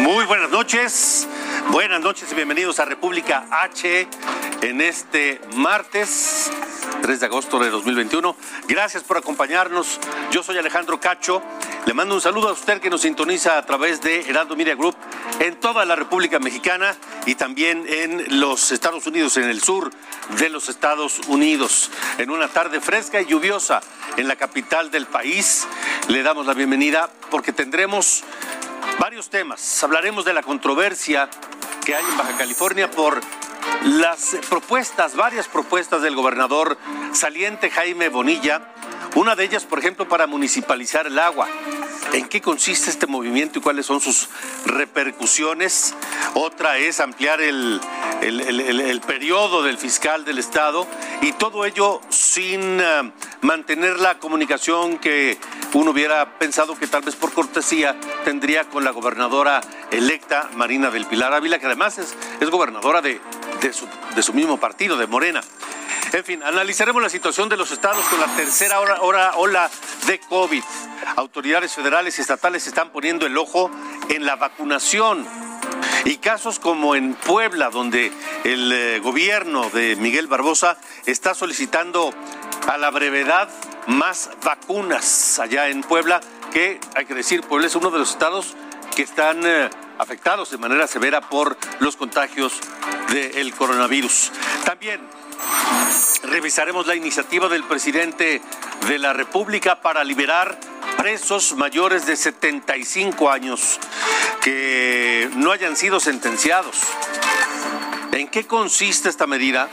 Muy buenas noches, buenas noches y bienvenidos a República H en este martes 3 de agosto de 2021. Gracias por acompañarnos. Yo soy Alejandro Cacho. Le mando un saludo a usted que nos sintoniza a través de Heraldo Media Group en toda la República Mexicana y también en los Estados Unidos, en el sur de los Estados Unidos. En una tarde fresca y lluviosa en la capital del país, le damos la bienvenida porque tendremos varios temas. Hablaremos de la controversia que hay en Baja California por las propuestas, varias propuestas del gobernador saliente Jaime Bonilla. Una de ellas, por ejemplo, para municipalizar el agua. ¿En qué consiste este movimiento y cuáles son sus repercusiones? Otra es ampliar el, el, el, el periodo del fiscal del Estado y todo ello sin uh, mantener la comunicación que uno hubiera pensado que tal vez por cortesía tendría con la gobernadora electa Marina del Pilar Ávila, que además es, es gobernadora de, de, su, de su mismo partido, de Morena. En fin, analizaremos la situación de los estados con la tercera hora, hora, ola de COVID. Autoridades federales y estatales están poniendo el ojo en la vacunación. Y casos como en Puebla, donde el eh, gobierno de Miguel Barbosa está solicitando a la brevedad más vacunas allá en Puebla, que hay que decir, Puebla es uno de los estados que están eh, afectados de manera severa por los contagios del coronavirus. También revisaremos la iniciativa del presidente de la República para liberar presos mayores de 75 años que no hayan sido sentenciados. ¿En qué consiste esta medida?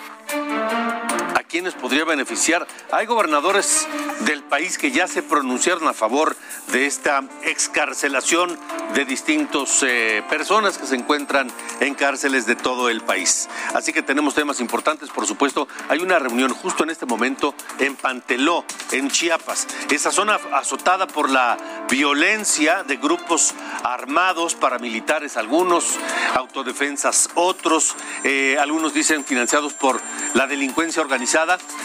¿A quiénes podría beneficiar? Hay gobernadores del país que ya se pronunciaron a favor de esta excarcelación de distintas eh, personas que se encuentran en cárceles de todo el país. Así que tenemos temas importantes, por supuesto. Hay una reunión justo en este momento en Panteló, en Chiapas. Esa zona azotada por la violencia de grupos armados, paramilitares algunos, autodefensas otros, eh, algunos dicen financiados por la delincuencia organizada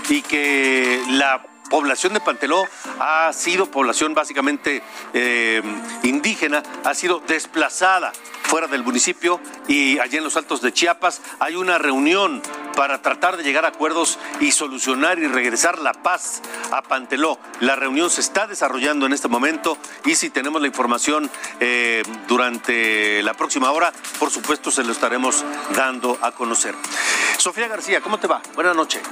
y que la población de Panteló ha sido población básicamente eh, indígena, ha sido desplazada fuera del municipio y allí en los altos de Chiapas hay una reunión para tratar de llegar a acuerdos y solucionar y regresar la paz a Panteló. La reunión se está desarrollando en este momento y si tenemos la información eh, durante la próxima hora, por supuesto se lo estaremos dando a conocer. Sofía García, ¿cómo te va? Buenas noches.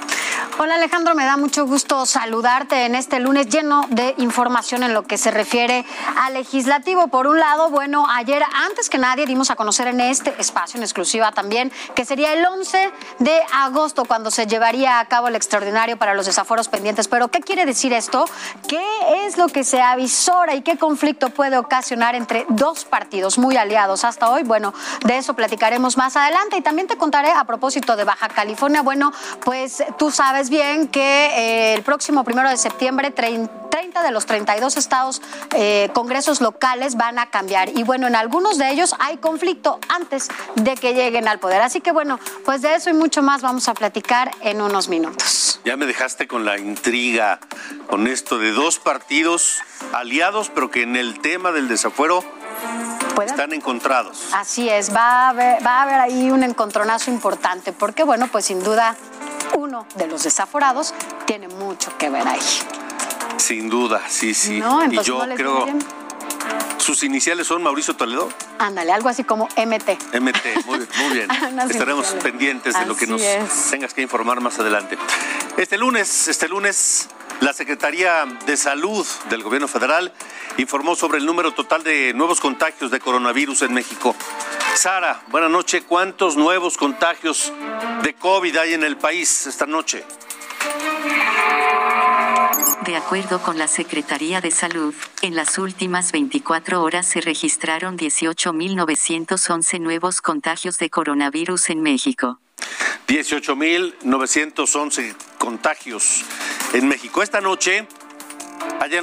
Hola Alejandro, me da mucho gusto saludarte en este lunes lleno de información en lo que se refiere al legislativo. Por un lado, bueno, ayer antes que nadie dimos a conocer en este espacio en exclusiva también que sería el 11 de agosto cuando se llevaría a cabo el extraordinario para los desaforos pendientes. Pero ¿qué quiere decir esto? ¿Qué es lo que se avisora y qué conflicto puede ocasionar entre dos partidos muy aliados hasta hoy? Bueno, de eso platicaremos más adelante y también te contaré a propósito de Baja California. Bueno, pues tú sabes bien que eh, el próximo primero de septiembre 30 de los 32 estados eh, congresos locales van a cambiar y bueno, en algunos de ellos hay conflicto antes de que lleguen al poder. Así que bueno, pues de eso y mucho más vamos a platicar en unos minutos. Ya me dejaste con la intriga, con esto de dos partidos aliados, pero que en el tema del desafuero están encontrados. Así es, va a, haber, va a haber ahí un encontronazo importante, porque bueno, pues sin duda uno de los desaforados tiene mucho que ver ahí. Sin duda, sí, sí. No, y yo no creo, sus iniciales son Mauricio Toledo. Ándale, algo así como MT. MT, muy, muy bien. Estaremos pendientes de lo que nos tengas que informar más adelante. Este lunes, este lunes, la Secretaría de Salud del Gobierno Federal informó sobre el número total de nuevos contagios de coronavirus en México. Sara, buenas noches. ¿Cuántos nuevos contagios de COVID hay en el país esta noche? De acuerdo con la Secretaría de Salud, en las últimas 24 horas se registraron 18.911 nuevos contagios de coronavirus en México. 18.911 contagios en México. Esta noche hay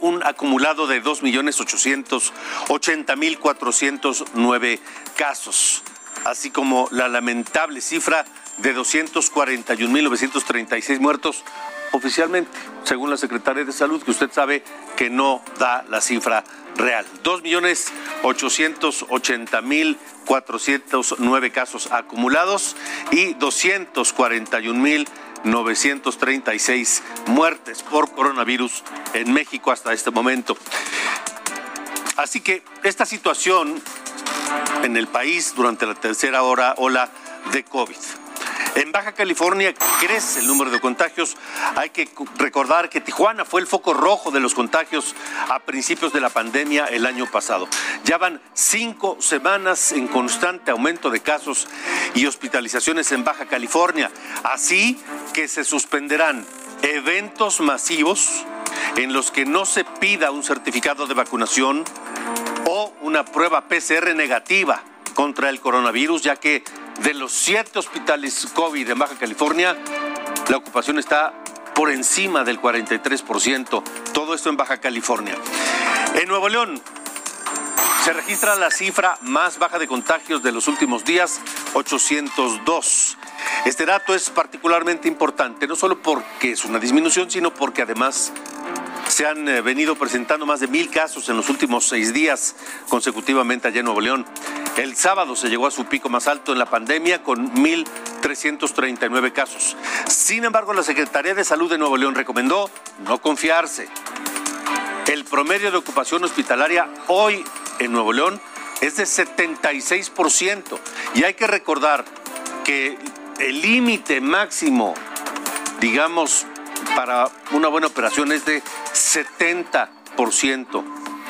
un acumulado de 2.880.409 casos, así como la lamentable cifra de 241.936 muertos oficialmente, según la Secretaría de Salud, que usted sabe que no da la cifra real. 2.880.409 casos acumulados y 241.936 muertes por coronavirus en México hasta este momento. Así que esta situación en el país durante la tercera hora ola de COVID en Baja California crece el número de contagios. Hay que recordar que Tijuana fue el foco rojo de los contagios a principios de la pandemia el año pasado. Ya van cinco semanas en constante aumento de casos y hospitalizaciones en Baja California. Así que se suspenderán eventos masivos en los que no se pida un certificado de vacunación o una prueba PCR negativa contra el coronavirus, ya que de los siete hospitales COVID en Baja California, la ocupación está por encima del 43%. Todo esto en Baja California. En Nuevo León se registra la cifra más baja de contagios de los últimos días, 802. Este dato es particularmente importante, no solo porque es una disminución, sino porque además se han eh, venido presentando más de mil casos en los últimos seis días consecutivamente allá en Nuevo León. El sábado se llegó a su pico más alto en la pandemia con 1.339 casos. Sin embargo, la Secretaría de Salud de Nuevo León recomendó no confiarse. El promedio de ocupación hospitalaria hoy en Nuevo León es de 76%. Y hay que recordar que el límite máximo, digamos, para una buena operación es de 70%.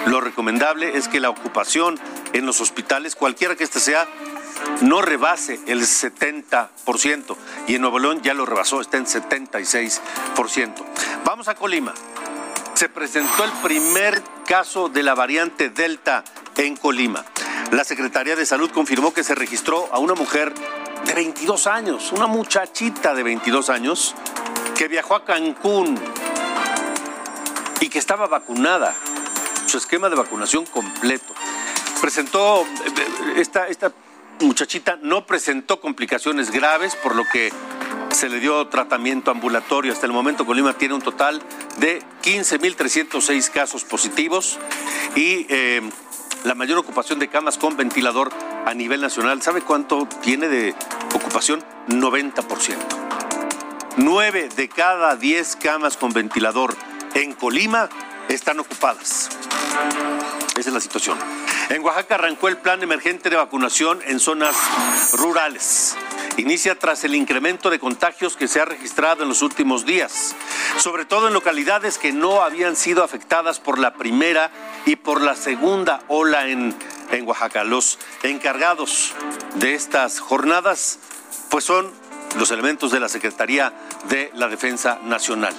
Lo recomendable es que la ocupación en los hospitales, cualquiera que éste sea, no rebase el 70%. Y en Nuevo León ya lo rebasó, está en 76%. Vamos a Colima. Se presentó el primer caso de la variante Delta en Colima. La Secretaría de Salud confirmó que se registró a una mujer de 22 años, una muchachita de 22 años, que viajó a Cancún y que estaba vacunada, su esquema de vacunación completo presentó, esta, esta muchachita no presentó complicaciones graves, por lo que se le dio tratamiento ambulatorio. Hasta el momento Colima tiene un total de 15.306 casos positivos y eh, la mayor ocupación de camas con ventilador a nivel nacional. ¿Sabe cuánto tiene de ocupación? 90%. 9 de cada 10 camas con ventilador en Colima están ocupadas. Esa es la situación. En Oaxaca arrancó el plan emergente de vacunación en zonas rurales. Inicia tras el incremento de contagios que se ha registrado en los últimos días, sobre todo en localidades que no habían sido afectadas por la primera y por la segunda ola en, en Oaxaca. Los encargados de estas jornadas pues son los elementos de la Secretaría de la Defensa Nacional.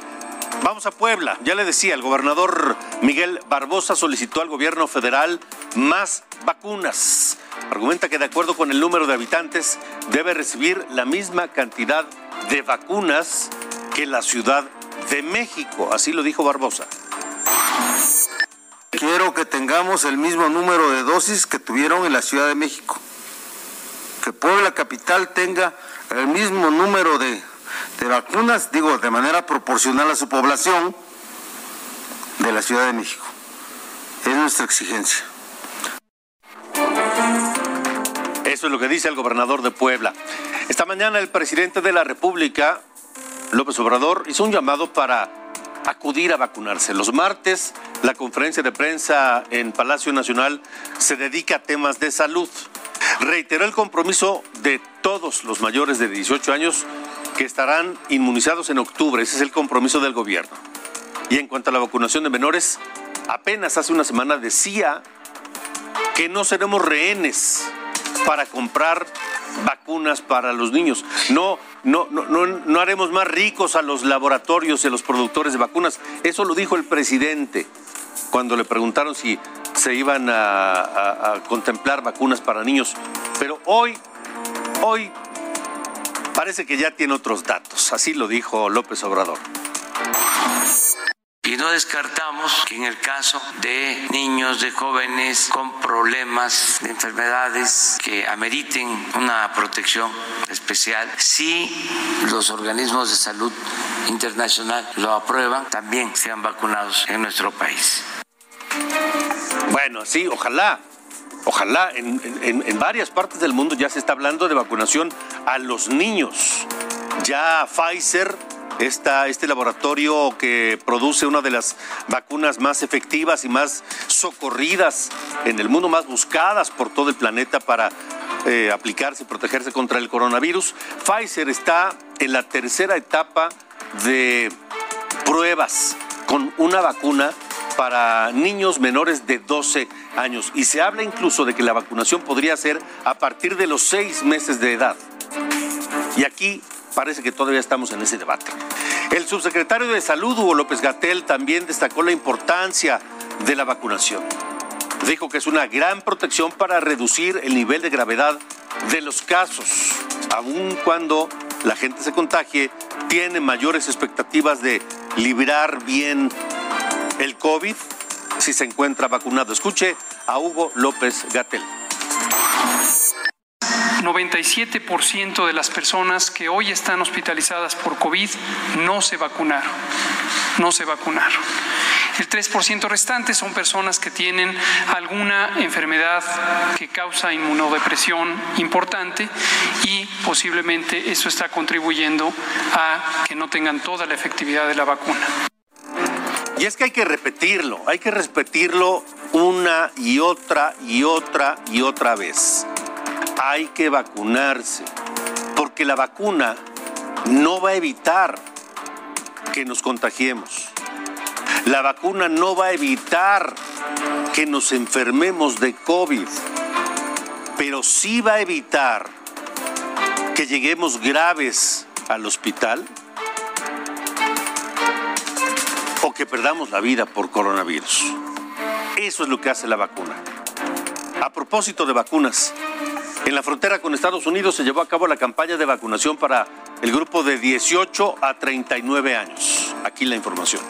Vamos a Puebla. Ya le decía, el gobernador Miguel Barbosa solicitó al gobierno federal más vacunas. Argumenta que de acuerdo con el número de habitantes debe recibir la misma cantidad de vacunas que la Ciudad de México. Así lo dijo Barbosa. Quiero que tengamos el mismo número de dosis que tuvieron en la Ciudad de México. Que Puebla Capital tenga el mismo número de de vacunas, digo, de manera proporcional a su población de la Ciudad de México. Es nuestra exigencia. Eso es lo que dice el gobernador de Puebla. Esta mañana el presidente de la República, López Obrador, hizo un llamado para acudir a vacunarse. Los martes, la conferencia de prensa en Palacio Nacional se dedica a temas de salud. Reiteró el compromiso de todos los mayores de 18 años que estarán inmunizados en octubre. Ese es el compromiso del gobierno. Y en cuanto a la vacunación de menores, apenas hace una semana decía que no seremos rehenes para comprar vacunas para los niños. No, no, no, no, haremos más ricos a los laboratorios y a los productores de vacunas. Eso lo dijo el presidente cuando le preguntaron si se iban a, contemplar vacunas para niños. Pero hoy, hoy parece que ya tiene otros datos. Así lo dijo López Obrador. Y no descartamos que en el caso de niños, de jóvenes con problemas de enfermedades que ameriten una protección especial, si los organismos de salud internacional lo aprueban, también sean vacunados en nuestro país. Bueno, sí, ojalá. Ojalá, en, varias partes del mundo ya se está hablando de vacunación a los niños. Ya Pfizer este laboratorio que produce una de las vacunas más efectivas y más socorridas en el mundo, más buscadas por todo el planeta para eh, aplicarse y protegerse contra el coronavirus. Pfizer está en la tercera etapa de pruebas con una vacuna para niños menores de 12 años y se habla incluso de que la vacunación podría ser a partir de los seis meses de edad. Y aquí parece que todavía estamos en ese debate. El subsecretario de Salud, Hugo López Gatel, también destacó la importancia de la vacunación. Dijo que es una gran protección para reducir el nivel de gravedad de los casos, aun cuando la gente se contagie, tiene mayores expectativas de librar bien el COVID si se encuentra vacunado. Escuche a Hugo López Gatel. 97% de las personas que hoy están hospitalizadas por COVID no se vacunaron, no se vacunaron. El 3% restante son personas que tienen alguna enfermedad que causa inmunodepresión importante y posiblemente eso está contribuyendo a que no tengan toda la efectividad de la vacuna. Y es que hay que repetirlo, hay que repetirlo una y otra y otra y otra vez hay que vacunarse, porque la vacuna no va a evitar que nos contagiemos. La vacuna no va a evitar que nos enfermemos de COVID, pero sí va a evitar que lleguemos graves al hospital o que perdamos la vida por coronavirus. Eso es lo que hace la vacuna. A propósito de vacunas, en la frontera con Estados Unidos se llevó a cabo la campaña de vacunación para el grupo de 18 a 39 años. Aquí la información.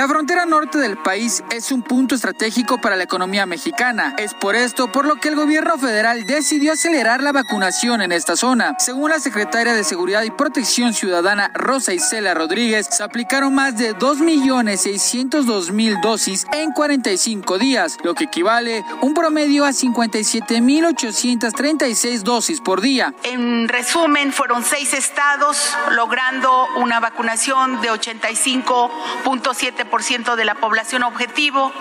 La frontera norte del país es un punto estratégico para la economía mexicana. Es por esto por lo que el gobierno federal decidió acelerar la vacunación en esta zona. Según la secretaria de Seguridad y Protección Ciudadana Rosa Isela Rodríguez, se aplicaron más de 2.602.000 dosis en 45 días, lo que equivale un promedio a 57.836 dosis por día. En resumen, fueron seis estados logrando una vacunación de 85.7 ciento de la población objetivo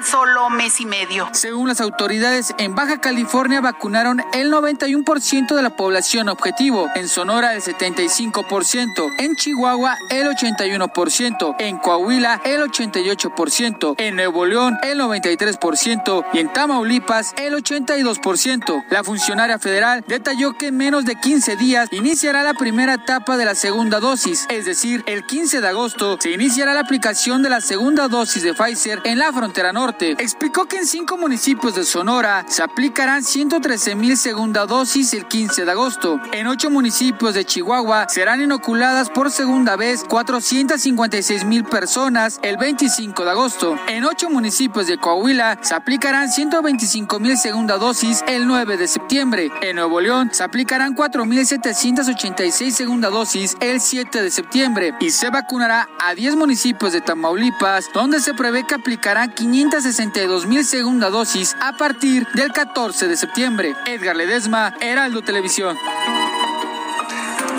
tan solo mes y medio. Según las autoridades, en Baja California vacunaron el 91% de la población objetivo, en Sonora el 75%, en Chihuahua el 81%, en Coahuila el 88%, en Nuevo León el 93% y en Tamaulipas el 82%. La funcionaria federal detalló que en menos de 15 días iniciará la primera etapa de la segunda dosis, es decir, el 15 de agosto se iniciará la aplicación de la segunda dosis de Pfizer en la frontera norte. Explicó que en cinco municipios de Sonora se aplicarán 113 mil segunda dosis el 15 de agosto. En ocho municipios de Chihuahua serán inoculadas por segunda vez 456 mil personas el 25 de agosto. En ocho municipios de Coahuila se aplicarán 125 mil segunda dosis el 9 de septiembre. En Nuevo León se aplicarán 4.786 segunda dosis el 7 de septiembre y se vacunará a 10 municipios de Tamaulipas, donde se prevé que aplicarán 562 mil segunda dosis a partir del 14 de septiembre. Edgar Ledesma, Heraldo Televisión.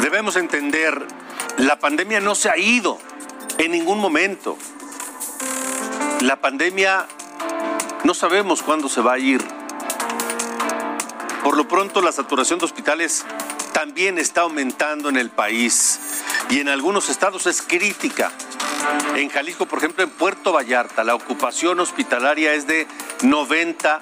Debemos entender La pandemia no se ha ido en ningún momento. La pandemia no sabemos cuándo se va a ir. Por lo pronto, la saturación de hospitales también está aumentando en el país y en algunos estados es crítica. En Jalisco, por ejemplo, en Puerto Vallarta, la ocupación hospitalaria es de 90%.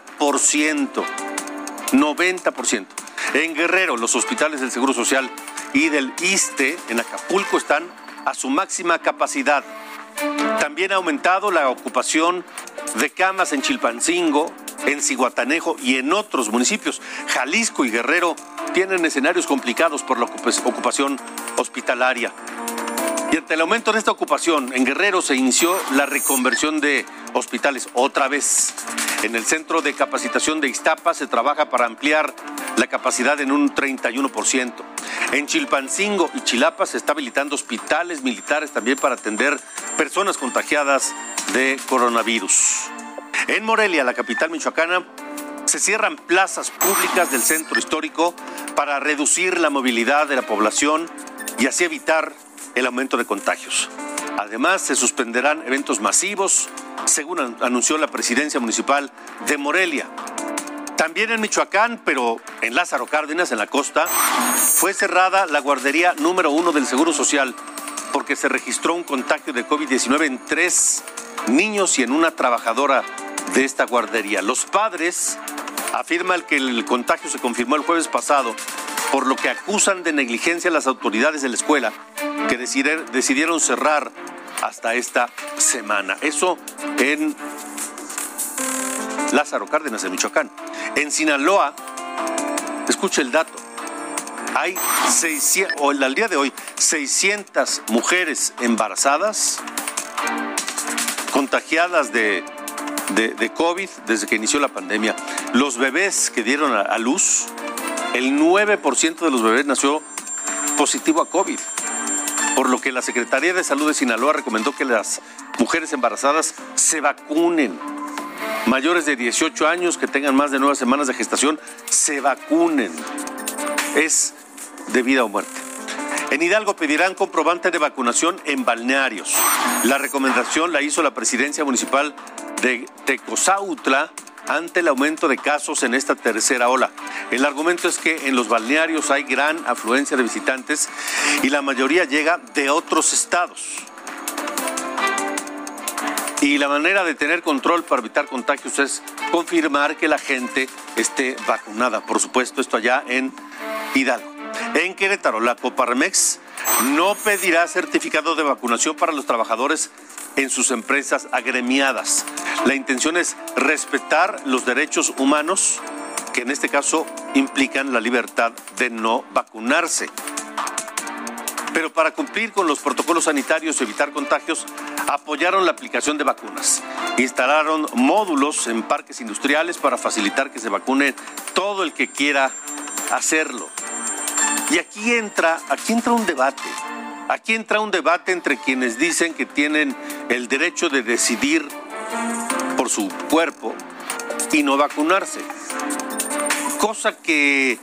90%. En Guerrero, los hospitales del Seguro Social y del ISTE en Acapulco están a su máxima capacidad. También ha aumentado la ocupación de camas en Chilpancingo, en Ciguatanejo y en otros municipios. Jalisco y Guerrero tienen escenarios complicados por la ocupación hospitalaria. Y ante el aumento de esta ocupación, en Guerrero se inició la reconversión de hospitales otra vez. En el centro de capacitación de Iztapa se trabaja para ampliar la capacidad en un 31%. En Chilpancingo y Chilapa se está habilitando hospitales militares también para atender personas contagiadas de coronavirus. En Morelia, la capital michoacana, se cierran plazas públicas del centro histórico para reducir la movilidad de la población y así evitar el aumento de contagios. Además, se suspenderán eventos masivos, según anunció la presidencia municipal de Morelia. También en Michoacán, pero en Lázaro Cárdenas, en la costa, fue cerrada la guardería número uno del Seguro Social porque se registró un contagio de COVID-19 en tres niños y en una trabajadora de esta guardería. Los padres afirman que el contagio se confirmó el jueves pasado, por lo que acusan de negligencia a las autoridades de la escuela que decidieron cerrar hasta esta semana. Eso en Lázaro Cárdenas, en Michoacán. En Sinaloa, escuche el dato, hay 600, o al día de hoy, 600 mujeres embarazadas contagiadas de, de, COVID desde que inició la pandemia. Los bebés que dieron a luz, el 9% de los bebés nació positivo a COVID por lo que la Secretaría de Salud de Sinaloa recomendó que las mujeres embarazadas se vacunen. Mayores de 18 años que tengan más de nueve semanas de gestación, se vacunen. Es de vida o muerte. En Hidalgo pedirán comprobante de vacunación en balnearios. La recomendación la hizo la presidencia municipal de Tecozautla ante el aumento de casos en esta tercera ola. El argumento es que en los balnearios hay gran afluencia de visitantes y la mayoría llega de otros estados. Y la manera de tener control para evitar contagios es confirmar que la gente esté vacunada. Por supuesto, esto allá en Hidalgo. En Querétaro, la Coparmex no pedirá certificado de vacunación para los trabajadores en sus empresas agremiadas. La intención es respetar los derechos humanos que en este caso implican la libertad de no vacunarse. Pero para cumplir con los protocolos sanitarios y evitar contagios, apoyaron la aplicación de vacunas. Instalaron módulos en parques industriales para facilitar que se vacune todo el que quiera hacerlo. Y aquí entra, aquí entra un debate. Aquí entra un debate entre quienes dicen que tienen el derecho de decidir su cuerpo y no vacunarse. Cosa que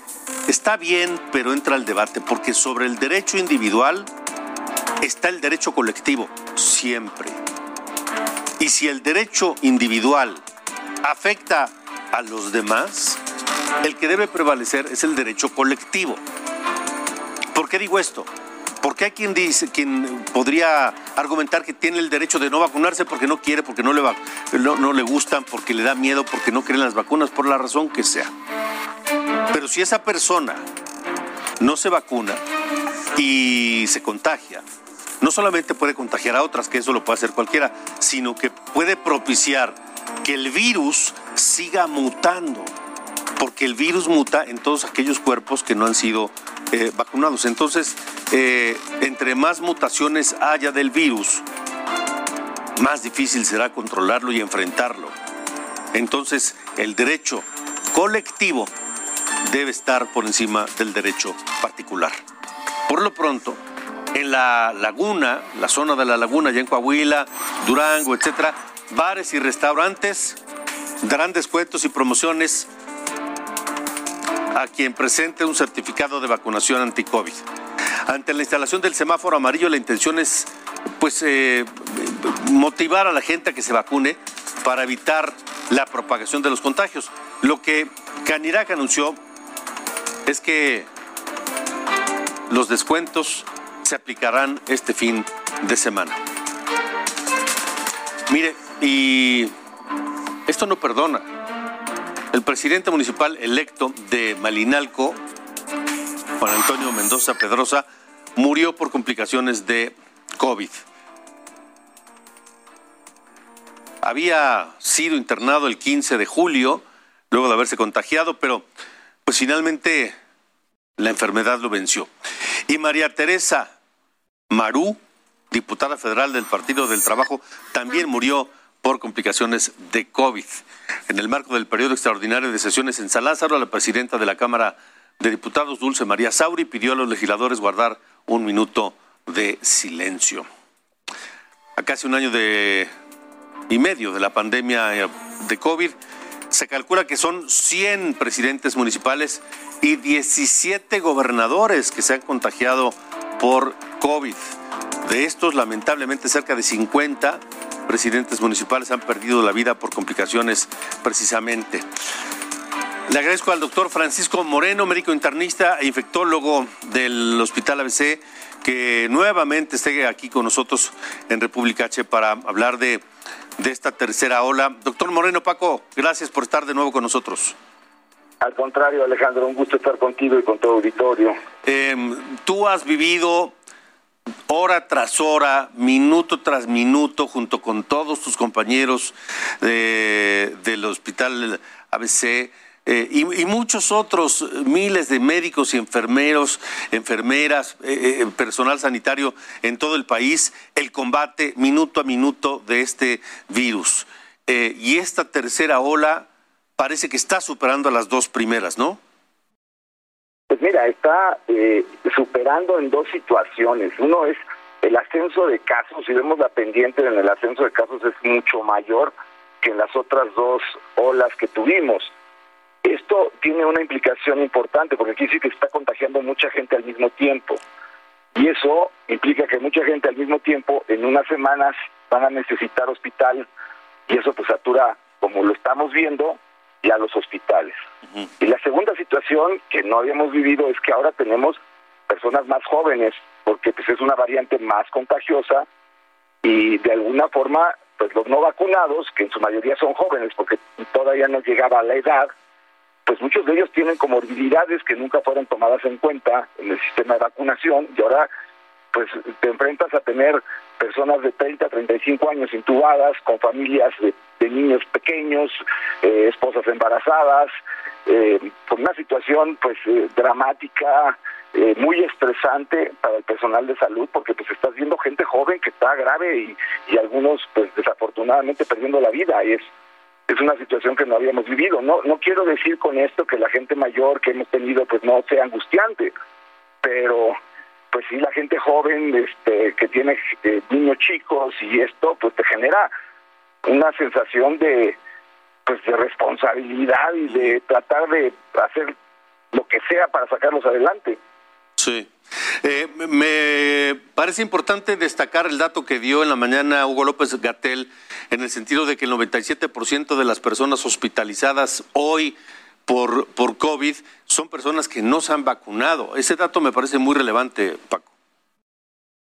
está bien, pero entra al debate, porque sobre el derecho individual está el derecho colectivo, siempre. Y si el derecho individual afecta a los demás, el que debe prevalecer es el derecho colectivo. ¿Por qué digo esto? Porque hay quien dice, quien podría argumentar que tiene el derecho de no vacunarse porque no quiere, porque no le, va, no, le gustan, porque le da miedo, porque no creen las vacunas, por la razón que sea. Pero si esa persona no se vacuna y se contagia, no solamente puede contagiar a otras, que eso lo puede hacer cualquiera, sino que puede propiciar que el virus siga mutando, porque el virus muta en todos aquellos cuerpos que no han sido eh, vacunados. Entonces, eh, entre más mutaciones haya del virus, más difícil será controlarlo y enfrentarlo. Entonces, el derecho colectivo debe estar por encima del derecho particular. Por lo pronto, en la laguna, la zona de la laguna, ya en Coahuila, Durango, etcétera, bares y restaurantes darán descuentos y promociones a quien presente un certificado de vacunación anti-COVID. Ante la instalación del semáforo amarillo, la intención es pues eh, motivar a la gente a que se vacune para evitar la propagación de los contagios. Lo que Canirac anunció es que los descuentos se aplicarán este fin de semana. Mire, y esto no perdona. El presidente municipal electo de Malinalco, Juan Antonio Mendoza Pedrosa, murió por complicaciones de COVID. Había sido internado el 15 de julio, luego de haberse contagiado, pero pues finalmente la enfermedad lo venció. Y María Teresa Marú, diputada federal del Partido del Trabajo, también murió por complicaciones de COVID. En el marco del periodo extraordinario de sesiones en San Lázaro, la presidenta de la Cámara de Diputados, Dulce María Sauri, pidió a los legisladores guardar un minuto de silencio. A casi un año de, y medio de la pandemia de COVID, se calcula que son 100 presidentes municipales y 17 gobernadores que se han contagiado por COVID. De estos, lamentablemente, cerca de 50 presidentes municipales han perdido la vida por complicaciones precisamente. Le agradezco al doctor Francisco Moreno, médico internista e infectólogo del Hospital ABC, que nuevamente esté aquí con nosotros en República H para hablar de, de esta tercera ola. Doctor Moreno, Paco, gracias por estar de nuevo con nosotros. Al contrario, Alejandro, un gusto estar contigo y con todo auditorio. Em, tú has vivido hora tras hora, minuto tras minuto, junto con todos tus compañeros del Hospital ABC, eh, y, muchos otros miles de médicos y enfermeros, enfermeras, eh, eh, personal sanitario en todo el país, el combate minuto a minuto de este virus. y esta tercera ola parece que está superando a las dos primeras, ¿no? Pues mira, está superando en dos situaciones. Uno es el ascenso de casos, si vemos la pendiente en el ascenso de casos es mucho mayor que en las otras dos olas que tuvimos. Esto tiene una implicación importante porque aquí sí que está contagiando mucha gente al mismo tiempo. Y eso implica que mucha gente al mismo tiempo en unas semanas van a necesitar hospital y eso pues satura, como lo estamos viendo, ya los hospitales. Y la segunda situación que no habíamos vivido es que ahora tenemos personas más jóvenes, porque pues es una variante más contagiosa y de alguna forma pues los no vacunados, que en su mayoría son jóvenes porque todavía no llegaba a la edad, pues muchos de ellos tienen comorbilidades que nunca fueron tomadas en cuenta en el sistema de vacunación y ahora pues te enfrentas a tener personas de 30, 35 años intubadas, con familias de, niños pequeños, eh, esposas embarazadas, eh, con una situación pues eh, dramática, eh, muy estresante para el personal de salud, porque pues estás viendo gente joven que está grave y, y algunos pues desafortunadamente perdiendo la vida es es una situación que no habíamos vivido. No, no quiero decir con esto que la gente mayor que hemos tenido pues no sea angustiante, pero pues sí la gente joven este, que tiene eh, niños chicos y esto pues te genera una sensación de pues de responsabilidad y de tratar de hacer lo que sea para sacarlos adelante. Sí. Eh, me parece importante destacar el dato que dio en la mañana Hugo López Gatel en el sentido de que el 97% de las personas hospitalizadas hoy por, por COVID son personas que no se han vacunado. Ese dato me parece muy relevante, Paco.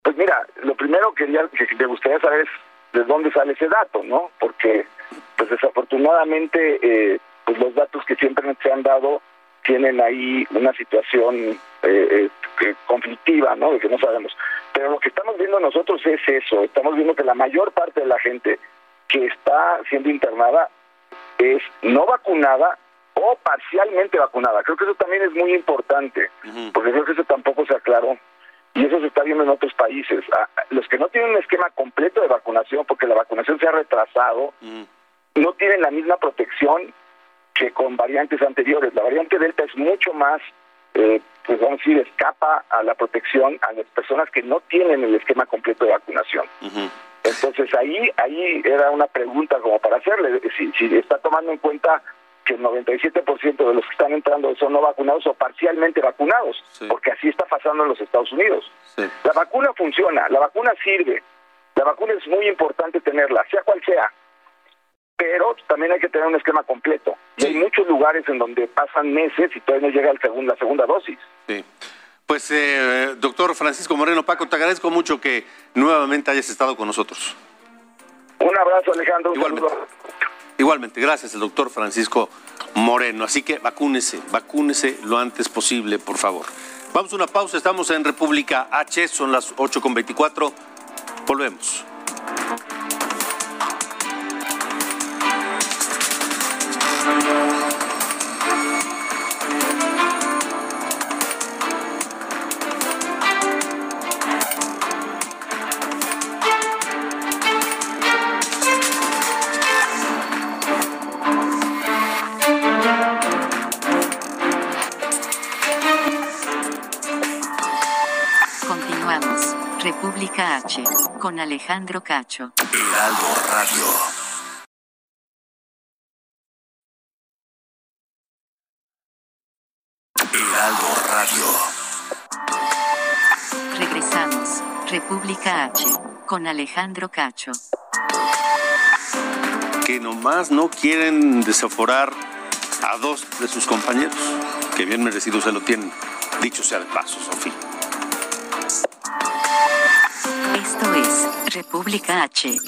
Pues mira, lo primero que, que me gustaría saber es de dónde sale ese dato, ¿no? Porque, pues desafortunadamente, eh, pues los datos que siempre se han dado tienen ahí una situación eh, eh, conflictiva, ¿no? De que no sabemos. Pero lo que estamos viendo nosotros es eso. Estamos viendo que la mayor parte de la gente que está siendo internada es no vacunada o parcialmente vacunada. Creo que eso también es muy importante, porque creo que eso tampoco se aclaró. Y eso se está viendo en otros países. Los que no tienen un esquema completo de vacunación, porque la vacunación se ha retrasado, no tienen la misma protección que con variantes anteriores. La variante Delta es mucho más, eh, pues vamos a decir, escapa a la protección a las personas que no tienen el esquema completo de vacunación. Entonces ahí ahí era una pregunta como para hacerle, si, si está tomando en cuenta que el 97% de los que están entrando son no vacunados o parcialmente vacunados, porque así está pasando en los Estados Unidos. La vacuna funciona, la vacuna sirve, la vacuna es muy importante tenerla, sea cual sea, pero también hay que tener un esquema completo. Y hay muchos lugares en donde pasan meses y todavía no llega el segundo, la segunda dosis. Sí. Pues, eh, doctor Francisco Moreno Paco, te agradezco mucho que nuevamente hayas estado con nosotros. Un abrazo, Alejandro. Igualmente. Igualmente, gracias, el doctor Francisco Moreno. Así que vacúnese, vacúnese lo antes posible, por favor. Vamos a una pausa, estamos en República H, son las 8.24. Volvemos. H. Con Alejandro Cacho. Heraldo Radio. Heraldo Radio. Regresamos. República H. Con Alejandro Cacho. Que nomás no quieren desaforar a dos de sus compañeros, que bien merecido se lo tienen. Dicho sea de paso, Sofía. Esto es República H.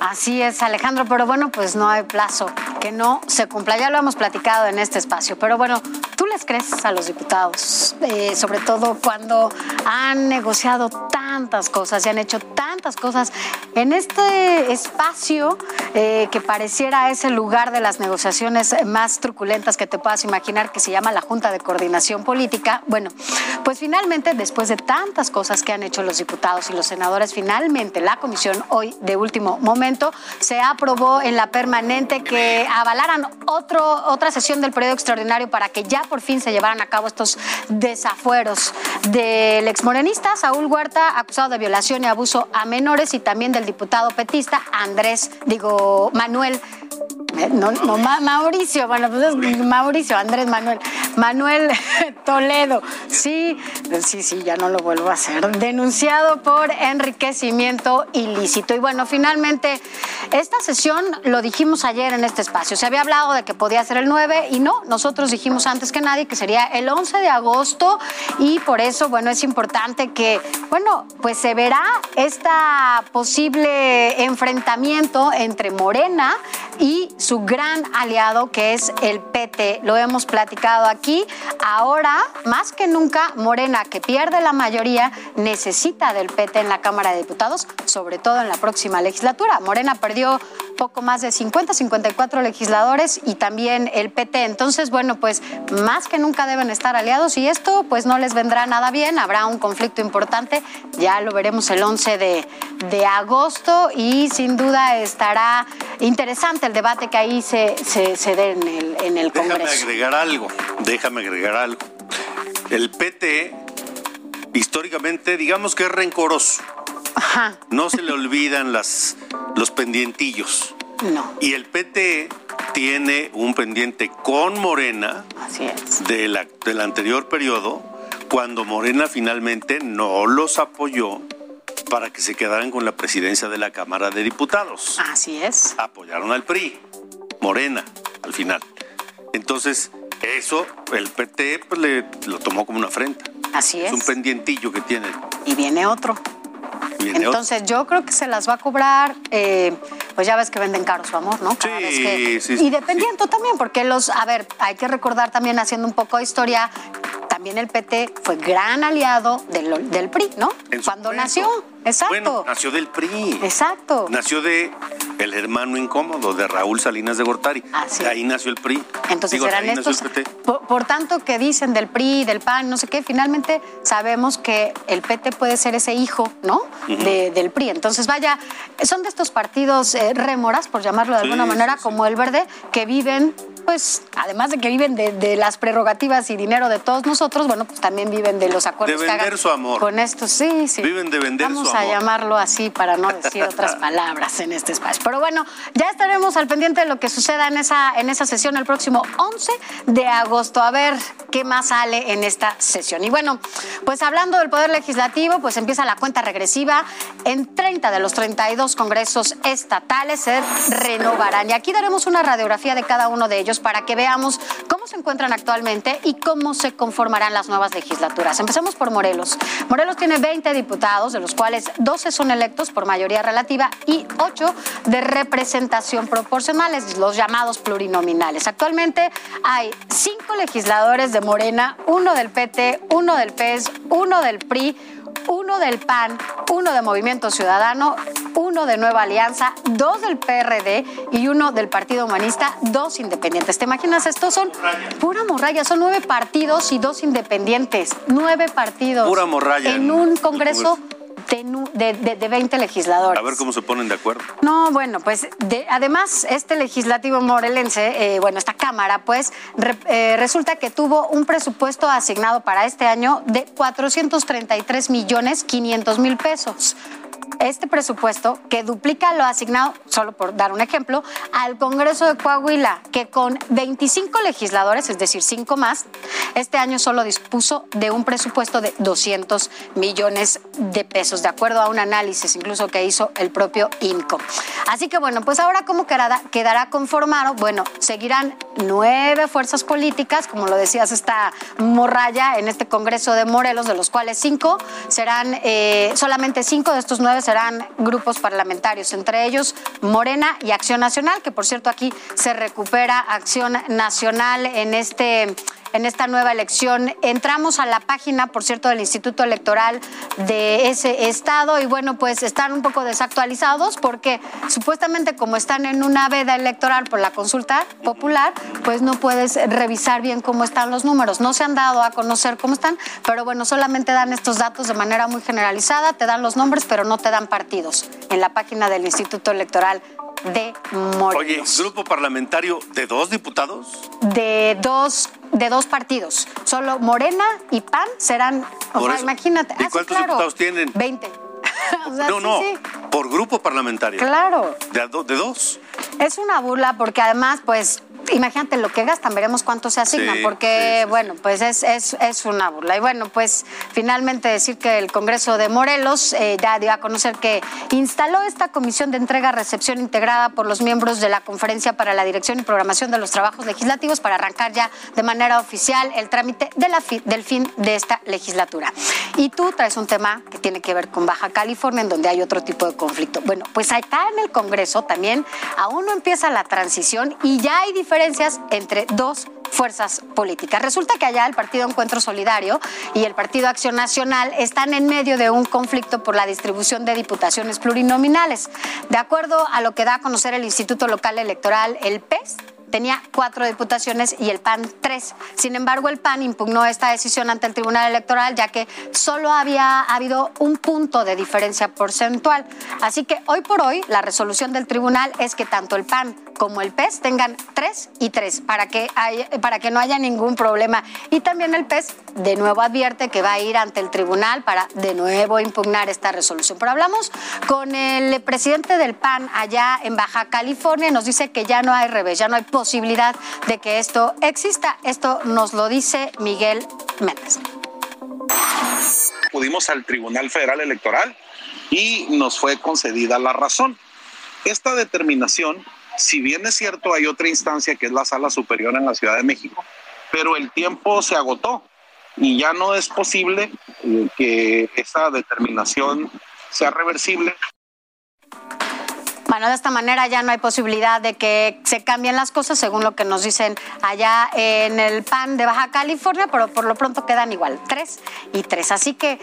Así es, Alejandro, pero bueno, pues no hay plazo que no se cumpla. Ya lo hemos platicado en este espacio, pero bueno, ¿tú les crees a los diputados? Eh, sobre todo cuando han negociado tantas cosas y han hecho tantas cosas en este espacio eh, que pareciera ese lugar de las negociaciones más truculentas que te puedas imaginar, que se llama la Junta de Coordinación Política. Bueno, pues finalmente, después de tantas cosas que han hecho los diputados y los senadores, finalmente la comisión hoy de último momento se aprobó en la permanente que avalaran otro, otra sesión del periodo extraordinario para que ya por fin se llevaran a cabo estos desafueros del exmorenista Saúl Huerta, acusado de violación y abuso a menores, y también del diputado petista Andrés, digo, Manuel. Eh, No, no, Ma- Mauricio, bueno, pues es Mauricio, Andrés Manuel, Manuel Toledo, sí, sí, sí, ya no lo vuelvo a hacer, denunciado por enriquecimiento ilícito. Y bueno, finalmente, esta sesión lo dijimos ayer en este espacio, se había hablado de que podía ser el 9 y no, nosotros dijimos antes que nadie que sería el 11 de agosto. Y por eso, bueno, es importante que, bueno, pues se verá esta posible enfrentamiento entre Morena y su gran aliado que es el PT. Lo hemos platicado aquí. Ahora, más que nunca, Morena, que pierde la mayoría, necesita del PT en la Cámara de Diputados, sobre todo en la próxima legislatura. Morena perdió poco más de 50, 54 legisladores y también el PT. Entonces, bueno, pues más que nunca deben estar aliados y esto pues no les vendrá nada bien. Habrá un conflicto importante. Ya lo veremos el 11 de, de agosto y sin duda estará interesante el debate que ahí se, se, se dé en el, en el Déjame Congreso. agregar algo, déjame agregar algo. El PT, históricamente, digamos que es rencoroso. Ajá, No se le olvidan las, los pendientillos. no, Y el PT tiene un pendiente con Morena así es. de la- del anterior periodo, cuando Morena finalmente no los apoyó para que se quedaran con la presidencia de la Cámara de Diputados. Así es. Apoyaron al PRI, Morena, al final. Entonces, eso el PT pues, le, lo tomó como una afrenta. Así Es un es. pendientillo que tiene. Y viene otro. Viene otro. Entonces yo creo que se las va a cobrar, eh, pues ya ves que venden caro su amor, ¿no? Cada Sí, vez que- sí, sí, y dependiendo también, porque los, a ver, hay que recordar también haciendo un poco de historia, también el PT fue gran aliado del, del PRI, ¿no? Cuando momento. nació, exacto. Bueno, nació del PRI. Exacto. Nació de el hermano incómodo de Raúl Salinas de Gortari. Así De ahí nació el PRI. Entonces Digo, estos, por, por tanto que dicen del PRI, del PAN, no sé qué, finalmente sabemos que el PT puede ser ese hijo, ¿no? De- del PRI. Entonces vaya, son de estos partidos eh, rémoras, por llamarlo de Sí, alguna manera, sí, sí. como el verde, que viven pues, además de que viven de, las prerrogativas y dinero de todos nosotros, bueno, pues también viven de los acuerdos de vender su amor. con esto. Sí, sí. Viven de vender Vamos a llamarlo así para no decir otras palabras en este espacio. Pero bueno, ya estaremos al pendiente de lo que suceda en esa, en esa sesión el próximo 11 de agosto. A ver qué más sale en esta sesión. Y bueno, pues hablando del Poder Legislativo, pues empieza la cuenta regresiva. En 30 de los 32 congresos estatales se renovarán. Y aquí daremos una radiografía de cada uno de ellos para que veamos cómo se encuentran actualmente y cómo se conformarán las nuevas legislaturas. Empecemos por Morelos. Morelos tiene 20 diputados, de los cuales 12 son electos por mayoría relativa y 8 de representación proporcionales, los llamados plurinominales. Actualmente hay 5 legisladores de Morena, uno del PT, uno del PES, uno del PRI, uno del PAN, uno de Movimiento Ciudadano, uno de Nueva Alianza, dos del PRD y uno del Partido Humanista, dos independientes. ¿Te imaginas? Estos son pura morralla, son nueve partidos y dos independientes. Nueve partidos. Pura morralla. En un congreso de, de, 20 legisladores. A ver cómo se ponen de acuerdo. No, bueno, pues además este legislativo morelense, eh, bueno, esta Cámara, pues eh, resulta que tuvo un presupuesto asignado para este año de 433 millones 500 mil pesos este presupuesto que duplica lo asignado, solo por dar un ejemplo, al Congreso de Coahuila, que con 25 legisladores, es decir, 5 más, este año solo dispuso de un presupuesto de 200 millones de pesos, de acuerdo a un análisis incluso que hizo el propio INCO. Así que bueno, pues ahora cómo quedará, conformado, bueno, seguirán nueve fuerzas políticas, como lo decías, esta morralla en este Congreso de Morelos, de los cuales cinco serán, eh, solamente cinco de estos nueve serán grupos parlamentarios, entre ellos Morena y Acción Nacional, que por cierto aquí se recupera Acción Nacional en este en esta nueva elección. Entramos a la página, por cierto, del Instituto Electoral de ese estado y bueno, pues están un poco desactualizados porque supuestamente como están en una veda electoral por la consulta popular, pues no puedes revisar bien cómo están los números. No se han dado a conocer cómo están, pero bueno, solamente dan estos datos de manera muy generalizada, te dan los nombres, pero no te dan partidos en la página del Instituto Electoral de Morelos. Oye, grupo parlamentario de dos diputados. De dos de dos partidos. Solo Morena y PAN serán, o sea, imagínate. ¿Y ah, cuántos diputados tienen? Veinte. no, no, por grupo parlamentario. Claro. De, de dos. Es una burla porque además, pues, imagínate lo que gastan, veremos cuánto se asignan, porque, bueno, pues es, es, es, una burla. Y bueno, pues finalmente decir que el Congreso de Morelos eh, ya dio a conocer que instaló esta comisión de entrega-recepción integrada por los miembros de la Conferencia para la Dirección y Programación de los Trabajos Legislativos para arrancar ya de manera oficial el trámite de la del fin de esta legislatura. Y tú traes un tema que tiene que ver con Baja California, en donde hay otro tipo de conflicto. Bueno, pues acá en el Congreso también aún no empieza la transición y ya hay diferentes entre dos fuerzas políticas. Resulta que allá el Partido Encuentro Solidario y el Partido Acción Nacional están en medio de un conflicto por la distribución de diputaciones plurinominales. De acuerdo a lo que da a conocer el Instituto Local Electoral, el PES, tenía cuatro diputaciones y el PAN tres. Sin embargo, el PAN impugnó esta decisión ante el Tribunal Electoral ya que solo había habido un punto de diferencia porcentual. Así que hoy por hoy la resolución del tribunal es que tanto el PAN como el PES tengan tres y tres para que, para que no haya ningún problema. Y también el PES de nuevo advierte que va a ir ante el tribunal para de nuevo impugnar esta resolución. Pero hablamos con el presidente del PAN allá en Baja California nos dice que ya no hay revés, ya no hay posibilidad de que esto exista. Esto nos lo dice Miguel Méndez. Pudimos al Tribunal Federal Electoral y nos fue concedida la razón. Esta determinación, si bien es cierto, hay otra instancia que es la Sala Superior en la Ciudad de México, pero el tiempo se agotó y ya no es posible eh, que esa determinación sea reversible bueno, de esta manera ya no hay posibilidad de que se cambien las cosas según lo que nos dicen allá en el PAN de Baja California, pero por lo pronto quedan igual, tres y tres. Así que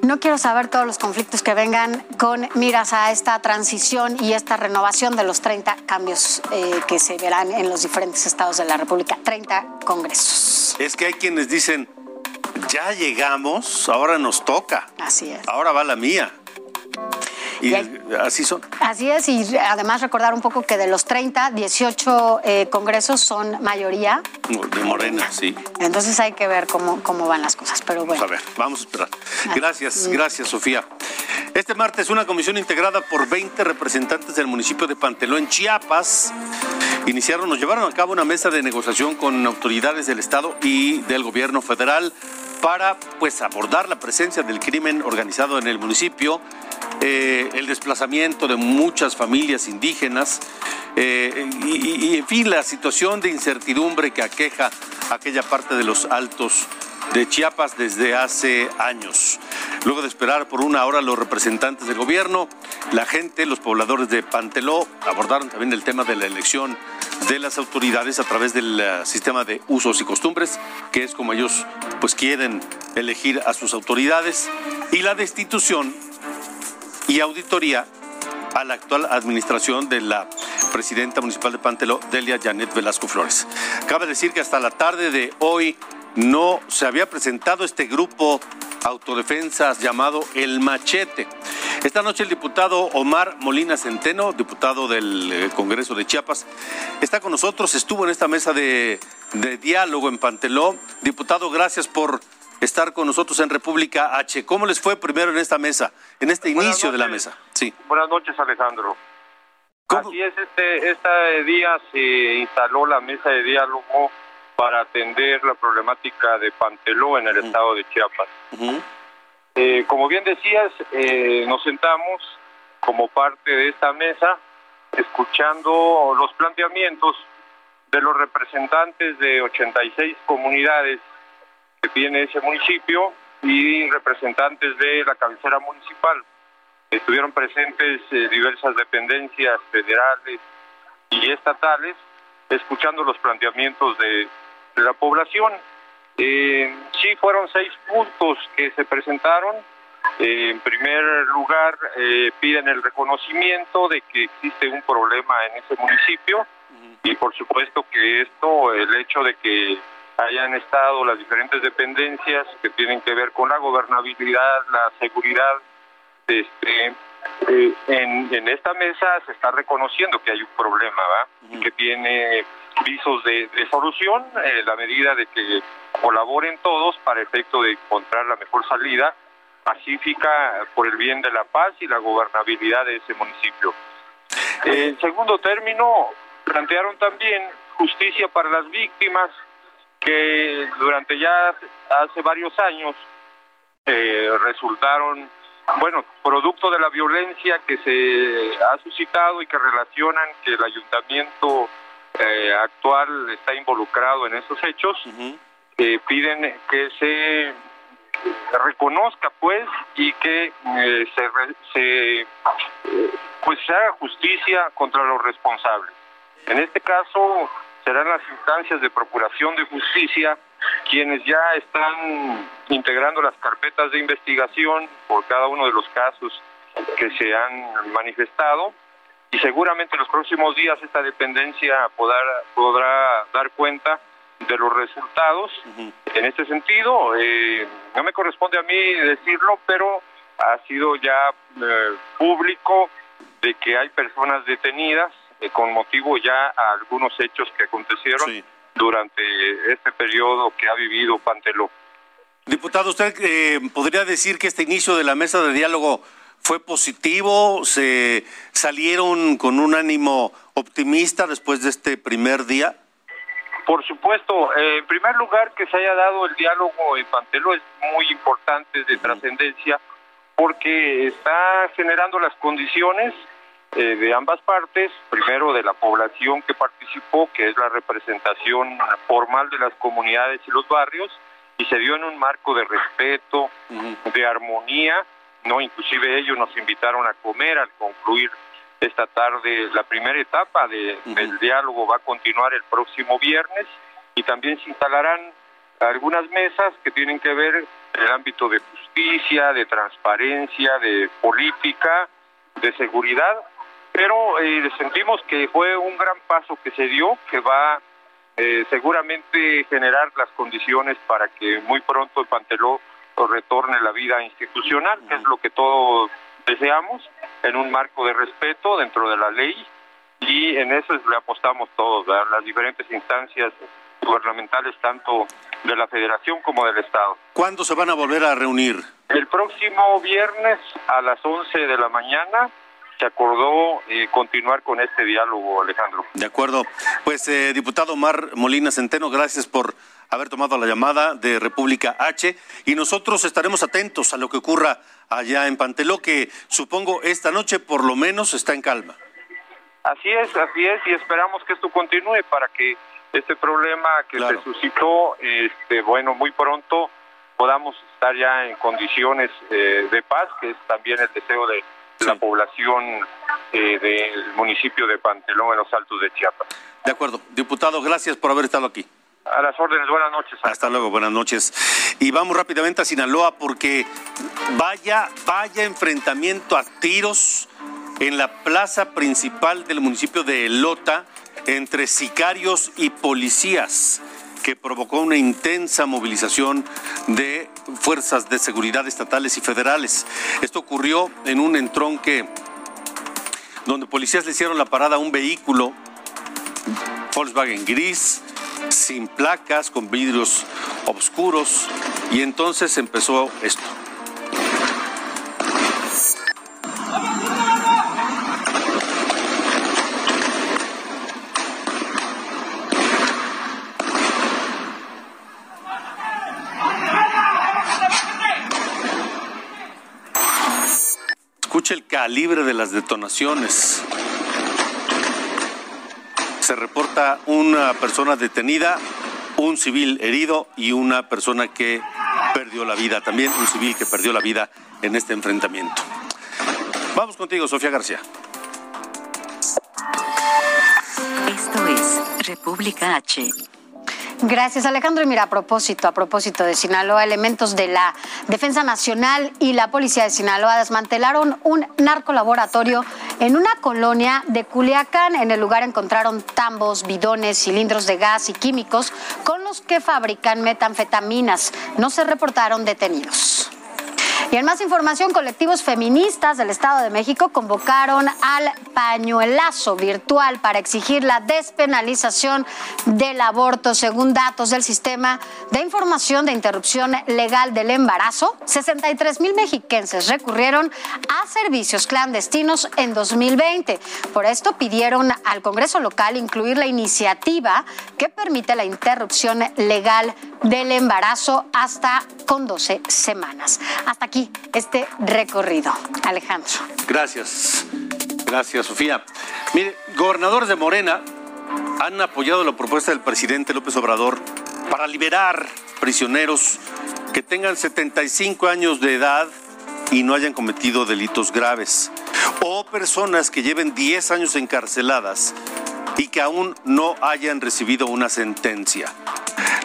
no quiero saber todos los conflictos que vengan con miras a esta transición y esta renovación de los 30 cambios eh, que se verán en los diferentes estados de la República, 30 congresos. Es que hay quienes dicen, ya llegamos, ahora nos toca. Así es. Ahora va la mía. Y, así son. Así es, y además recordar un poco que de los 30, 18 eh, congresos son mayoría. De Morena, sí. Entonces hay que ver cómo, cómo van las cosas, pero bueno. a ver, vamos a esperar. Gracias, gracias Sofía. Este martes una comisión integrada por 20 representantes del municipio de Panteló en Chiapas iniciaron, nos llevaron a cabo una mesa de negociación con autoridades del Estado y del gobierno federal para pues abordar la presencia del crimen organizado en el municipio, eh, el desplazamiento de muchas familias indígenas eh, y, en fin la situación de incertidumbre que aqueja aquella parte de los altos de Chiapas desde hace años. Luego de esperar por una hora los representantes del gobierno, la gente, los pobladores de Panteló abordaron también el tema de la elección de las autoridades a través del eh, sistema de usos y costumbres, que es como ellos pues quieren elegir a sus autoridades, y la destitución y auditoría a la actual administración de la presidenta municipal de Panteló, Delia Janet Velasco Flores. Cabe decir que hasta la tarde de hoy no se había presentado este grupo autodefensas llamado El Machete. Esta noche el diputado Omar Molina Centeno, diputado del eh, Congreso de Chiapas, está con nosotros, estuvo en esta mesa de, diálogo en Panteló. Diputado, gracias por estar con nosotros en República H. ¿Cómo les fue primero en esta mesa, en este inicio de la mesa? Sí. Buenas noches, Alejandro. Así es, este, este día se instaló la mesa de diálogo para atender la problemática de Panteló en el estado de Chiapas. Eh, como bien decías, eh, nos sentamos como parte de esta mesa escuchando los planteamientos de los representantes de 86 comunidades que tiene ese municipio y representantes de la cabecera municipal. Estuvieron presentes eh, diversas dependencias federales y estatales escuchando los planteamientos de de la población. Eh, sí, fueron seis puntos que se presentaron. Eh, en primer lugar, eh, piden el reconocimiento de que existe un problema en ese municipio y por supuesto que esto, el hecho de que hayan estado las diferentes dependencias que tienen que ver con la gobernabilidad, la seguridad, este, en, en esta mesa se está reconociendo que hay un problema, ¿va? Que tiene visos de, solución, eh, la medida de que colaboren todos para efecto de encontrar la mejor salida pacífica por el bien de la paz y la gobernabilidad de ese municipio. En segundo término, plantearon también justicia para las víctimas que durante ya hace varios años eh, resultaron, bueno, producto de la violencia que se ha suscitado y que relacionan que el ayuntamiento eh, actual está involucrado en esos hechos, eh, piden que se reconozca pues y que eh, se, se pues se haga justicia contra los responsables. En este caso serán las instancias de procuración de justicia quienes ya están integrando las carpetas de investigación por cada uno de los casos que se han manifestado y seguramente en los próximos días esta dependencia podrá, podrá dar cuenta de los resultados. En este sentido, eh, no me corresponde a mí decirlo, pero ha sido ya eh, público de que hay personas detenidas eh, con motivo ya a algunos hechos que acontecieron durante este periodo que ha vivido Panteló. Diputado, ¿usted podría decir que este inicio de la mesa de diálogo fue positivo, se salieron con un ánimo optimista después de este primer día. Por supuesto, eh, en primer lugar que se haya dado el diálogo en Pantelo es muy importante, de trascendencia, porque está generando las condiciones eh, de ambas partes, primero de la población que participó, que es la representación formal de las comunidades y los barrios, y se dio en un marco de respeto, de armonía, no inclusive ellos nos invitaron a comer al concluir esta tarde la primera etapa de, del diálogo. Va a continuar el próximo viernes y también se instalarán algunas mesas que tienen que ver en el ámbito de justicia, de transparencia, de política, de seguridad, pero eh, sentimos que fue un gran paso que se dio, que va eh, seguramente generar las condiciones para que muy pronto el Panteló retorne la vida institucional, que es lo que todos deseamos, en un marco de respeto dentro de la ley y en eso le apostamos todos, las diferentes instancias gubernamentales tanto de la federación como del estado. ¿Cuándo se van a volver a reunir? El próximo viernes a las 11 de la mañana se acordó eh, continuar con este diálogo, Alejandro. De acuerdo. Pues, eh, diputado Mar Molina Centeno, gracias por haber tomado la llamada de República H y nosotros estaremos atentos a lo que ocurra allá en Panteló, que supongo esta noche por lo menos está en calma. Así es, así es, y esperamos que esto continúe para que este problema que se suscitó, este, bueno, muy pronto podamos estar ya en condiciones eh, de paz, que es también el deseo de la población eh, del municipio de Pantelón en los Altos de Chiapas. De acuerdo. Diputado, gracias por haber estado aquí. A las órdenes, buenas noches. Hasta luego, buenas noches. Y vamos rápidamente a Sinaloa porque vaya, vaya enfrentamiento a tiros en la plaza principal del municipio de Elota entre sicarios y policías que provocó una intensa movilización de fuerzas de seguridad estatales y federales. Esto ocurrió en un entronque donde policías le hicieron la parada a un vehículo Volkswagen gris, sin placas, con vidrios oscuros, y entonces empezó esto. el calibre de las detonaciones. Se reporta una persona detenida, un civil herido y una persona que perdió la vida, también un civil que perdió la vida en este enfrentamiento. Vamos contigo, Sofía García. Esto es República H. Gracias, Alejandro. Y mira, a propósito, a propósito de Sinaloa, elementos de la Defensa Nacional y la Policía de Sinaloa desmantelaron un narcolaboratorio en una colonia de Culiacán. En el lugar encontraron tambos, bidones, cilindros de gas y químicos con los que fabrican metanfetaminas. No se reportaron detenidos. Y en más información, colectivos feministas del Estado de México convocaron al pañuelazo virtual para exigir la despenalización del aborto. Según datos del Sistema de Información de Interrupción Legal del Embarazo, 63 mil mexiquenses recurrieron a servicios clandestinos en 2020. Por esto pidieron al Congreso local incluir la iniciativa que permite la interrupción legal del embarazo hasta con 12 semanas. Hasta aquí este recorrido. Alejandro. Gracias. Gracias, Sofía. Mire, gobernadores de Morena han apoyado la propuesta del presidente López Obrador para liberar prisioneros que tengan 75 años de edad y no hayan cometido delitos graves, o personas que lleven 10 años encarceladas y que aún no hayan recibido una sentencia.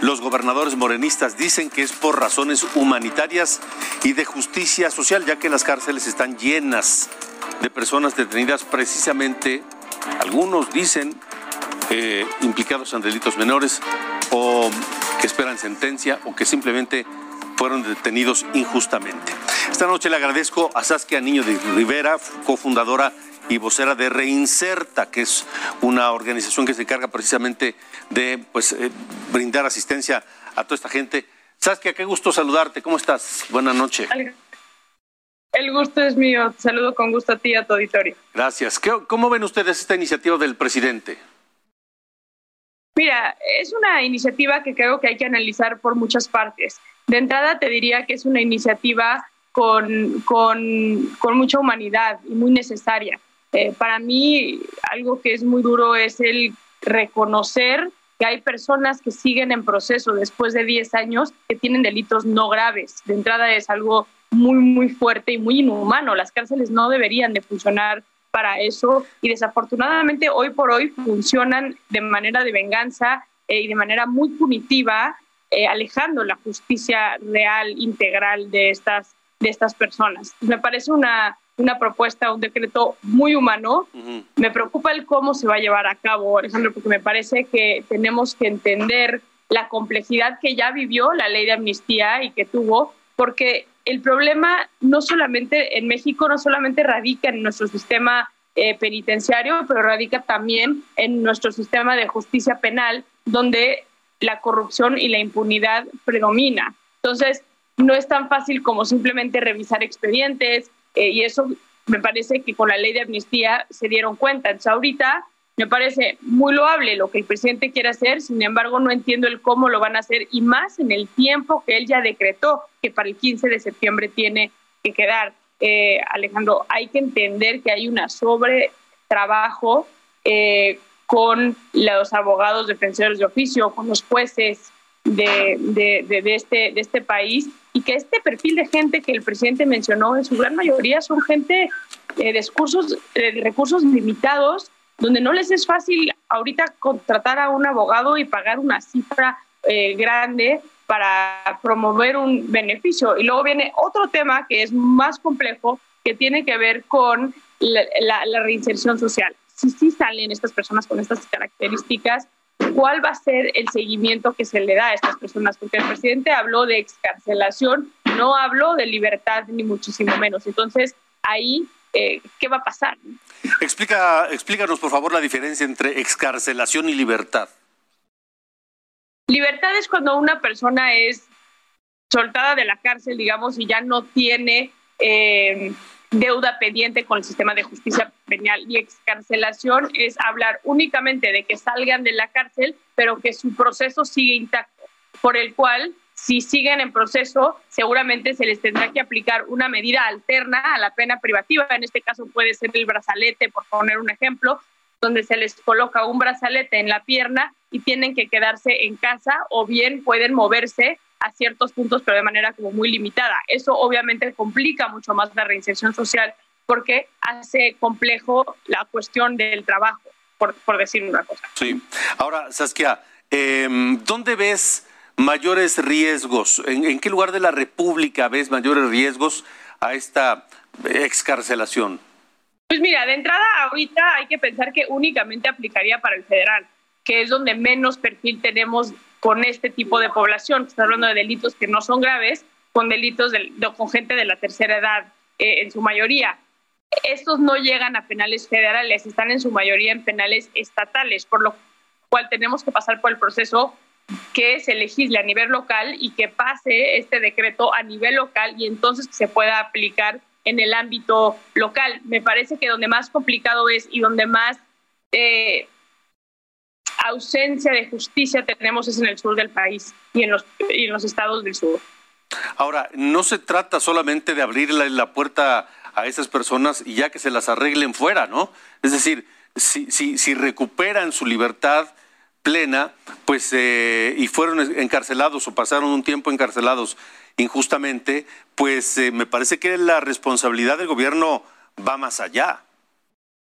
Los gobernadores morenistas dicen que es por razones humanitarias y de justicia social, ya que las cárceles están llenas de personas detenidas precisamente, algunos dicen, eh, implicados en delitos menores o que esperan sentencia o que simplemente fueron detenidos injustamente. Esta noche le agradezco a Saskia Niño de Rivera, cofundadora y vocera de Reinserta, que es una organización que se encarga precisamente de pues, eh, brindar asistencia a toda esta gente. Saskia, qué gusto saludarte. ¿Cómo estás? Buenas noches. El gusto es mío. saludo con gusto a ti y a tu auditorio. Gracias. ¿Cómo ven ustedes esta iniciativa del presidente? Mira, es una iniciativa que creo que hay que analizar por muchas partes. De entrada te diría que es una iniciativa con, con, con mucha humanidad y muy necesaria. Eh, para mí algo que es muy duro es el reconocer que hay personas que siguen en proceso después de 10 años que tienen delitos no graves. De entrada es algo muy, muy fuerte y muy inhumano. Las cárceles no deberían de funcionar para eso y desafortunadamente hoy por hoy funcionan de manera de venganza eh, y de manera muy punitiva, eh, alejando la justicia real, integral de estas, de estas personas. Me parece una una propuesta, un decreto muy humano. Me preocupa el cómo se va a llevar a cabo, Alejandro, porque me parece que tenemos que entender la complejidad que ya vivió la ley de amnistía y que tuvo, porque el problema no solamente en México, no solamente radica en nuestro sistema eh, penitenciario, pero radica también en nuestro sistema de justicia penal, donde la corrupción y la impunidad predomina. Entonces, no es tan fácil como simplemente revisar expedientes eh, y eso me parece que con la ley de amnistía se dieron cuenta. Entonces, ahorita me parece muy loable lo que el presidente quiere hacer, sin embargo, no entiendo el cómo lo van a hacer y más en el tiempo que él ya decretó que para el 15 de septiembre tiene que quedar. Eh, Alejandro, hay que entender que hay una sobre trabajo eh, con los abogados defensores de oficio, con los jueces de, de, este, de este país y que este perfil de gente que el presidente mencionó en su gran mayoría son gente eh, de, discursos, de recursos limitados, donde no les es fácil ahorita contratar a un abogado y pagar una cifra grande para promover un beneficio. Y luego viene otro tema que es más complejo, que tiene que ver con la, reinserción social. Si sí salen estas personas con estas características, ¿cuál va a ser el seguimiento que se le da a estas personas? Porque el presidente habló de excarcelación, no habló de libertad ni muchísimo menos. Entonces, ahí, eh, ¿qué va a pasar? Explica, explícanos, por favor, la diferencia entre excarcelación y libertad. Libertad es cuando una persona es soltada de la cárcel, digamos, y ya no tiene eh, deuda pendiente con el sistema de justicia penal. Y excarcelación es hablar únicamente de que salgan de la cárcel, pero que su proceso sigue intacto, por el cual, si siguen en proceso, seguramente se les tendrá que aplicar una medida alterna a la pena privativa. En este caso puede ser el brazalete, por poner un ejemplo, donde se les coloca un brazalete en la pierna y tienen que quedarse en casa o bien pueden moverse a ciertos puntos, pero de manera como muy limitada. Eso obviamente complica mucho más la reinserción social porque hace complejo la cuestión del trabajo, por, decir una cosa. Sí. Ahora, Saskia, em, ¿dónde ves mayores riesgos? ¿En, ¿En qué lugar de la República ves mayores riesgos a esta excarcelación? Pues mira, de entrada ahorita hay que pensar que únicamente aplicaría para el federal, que es donde menos perfil tenemos con este tipo de población. Está hablando de delitos que no son graves, con delitos de, con gente de la tercera edad eh, en su mayoría. Estos no llegan a penales federales, están en su mayoría en penales estatales, por lo cual tenemos que pasar por el proceso que se legisle a nivel local y que pase este decreto a nivel local y entonces se pueda aplicar en el ámbito local. Me parece que donde más complicado es y donde más eh, ausencia de justicia tenemos es en el sur del país y en los, en los estados del sur. Ahora, no se trata solamente de abrirle la puerta a esas personas y ya que se las arreglen fuera, ¿no? Es decir, si, si, si recuperan su libertad plena, pues, eh, y fueron encarcelados o pasaron un tiempo encarcelados injustamente, pues eh, me parece que la responsabilidad del gobierno va más allá.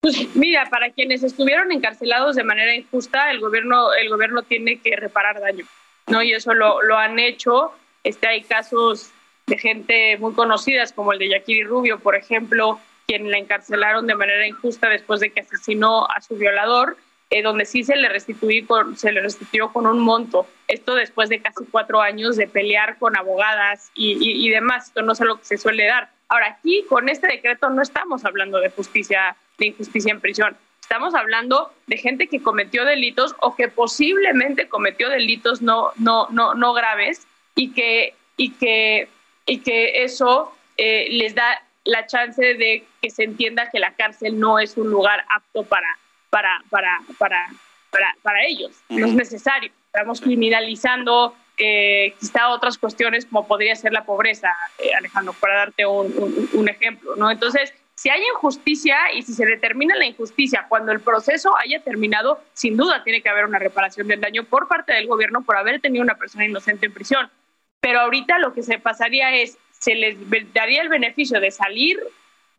Pues mira, para quienes estuvieron encarcelados de manera injusta, el gobierno, el gobierno tiene que reparar daño, ¿no? Y eso lo, lo han hecho. Este, hay casos de gente muy conocidas, como el de Yakiri Rubio, por ejemplo, quien la encarcelaron de manera injusta después de que asesinó a su violador eh, donde sí se le, restituí con, se le restituyó con un monto. Esto después de casi cuatro años de pelear con abogadas y, demás. Esto no es algo que se suele dar. Ahora, aquí con este decreto no estamos hablando de justicia, de injusticia en prisión. Estamos hablando de gente que cometió delitos o que posiblemente cometió delitos no, no, no, no graves y que, y que, y que eso eh, les da la chance de que se entienda que la cárcel no es un lugar apto para, para, para, para, para, para ellos. No es necesario. Estamos criminalizando eh, quizá otras cuestiones como podría ser la pobreza, eh, Alejandro, para darte un, un, ejemplo. ¿no? Entonces, si hay injusticia y si se determina la injusticia cuando el proceso haya terminado, sin duda tiene que haber una reparación del daño por parte del gobierno por haber tenido una persona inocente en prisión. Pero ahorita lo que se pasaría es, se les daría el beneficio de salir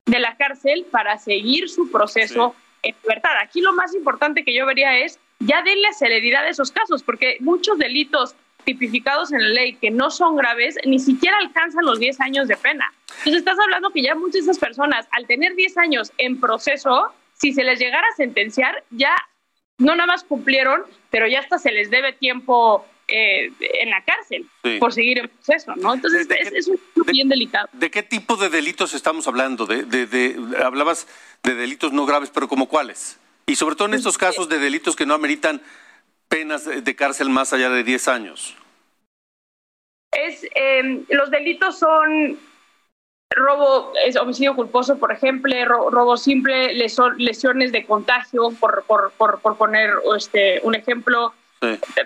de la cárcel para seguir su proceso en libertad. Aquí lo más importante que yo vería es ya denle celeridad a esos casos, porque muchos delitos tipificados en la ley que no son graves ni siquiera alcanzan los 10 años de pena. Entonces estás hablando que ya muchas de esas personas, al tener 10 años en proceso, si se les llegara a sentenciar, ya no nada más cumplieron, pero ya hasta se les debe tiempo eh, en la cárcel por seguir el proceso, ¿no? Entonces es, un bien delicado. ¿De qué tipo de delitos estamos hablando? De, de, hablabas de delitos no graves, pero ¿como cuáles? Y sobre todo en estos pues, casos de delitos que no ameritan penas de cárcel más allá de 10 años. Es, eh, los delitos son robo, es homicidio culposo, por ejemplo, robo, simple, lesiones de contagio, por, por, por, por poner este, un ejemplo.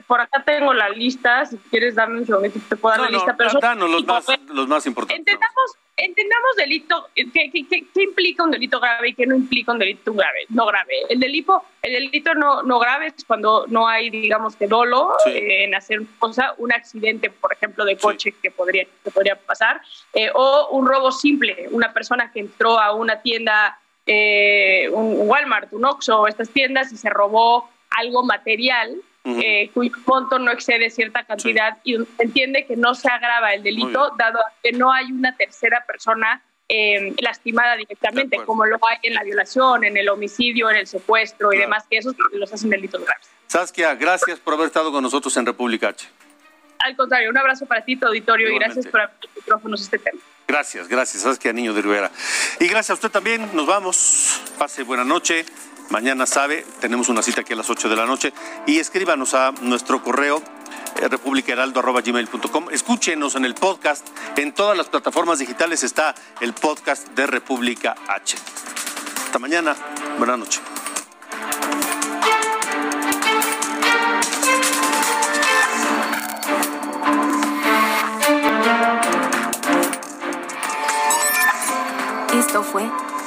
Por acá tengo la lista, si quieres darme un segundito, te puedo dar la lista. Pero los, más, los más importantes. Entendamos, entendamos delito, ¿qué, qué, implica un delito grave y qué no implica un delito grave, no grave? El delito, el delito no, no grave es cuando no hay, digamos, que dolo eh, en hacer cosa, un accidente, por ejemplo, de coche que, podría, que podría pasar, eh, o un robo simple, una persona que entró a una tienda, eh, un Walmart, un Oxxo, estas tiendas y se robó algo material, eh, cuyo monto no excede cierta cantidad y entiende que no se agrava el delito dado que no hay una tercera persona eh, lastimada directamente, como lo hay en la violación, en el homicidio, en el secuestro y demás, que esos los hacen delitos graves. Saskia, gracias por haber estado con nosotros en República H. Al contrario, un abrazo para ti, tu auditorio, y gracias por abrir micrófonos este tema. Gracias, gracias, Saskia Niño de Rivera. Y gracias a usted también, nos vamos. Pase buena noche. Mañana sabe, tenemos una cita aquí a las 8 de la noche y escríbanos a nuestro correo eh, republicaheraldo.gmail.com. Escúchenos en el podcast. En todas las plataformas digitales está el podcast de República H. Hasta mañana. Buenas noches. Esto fue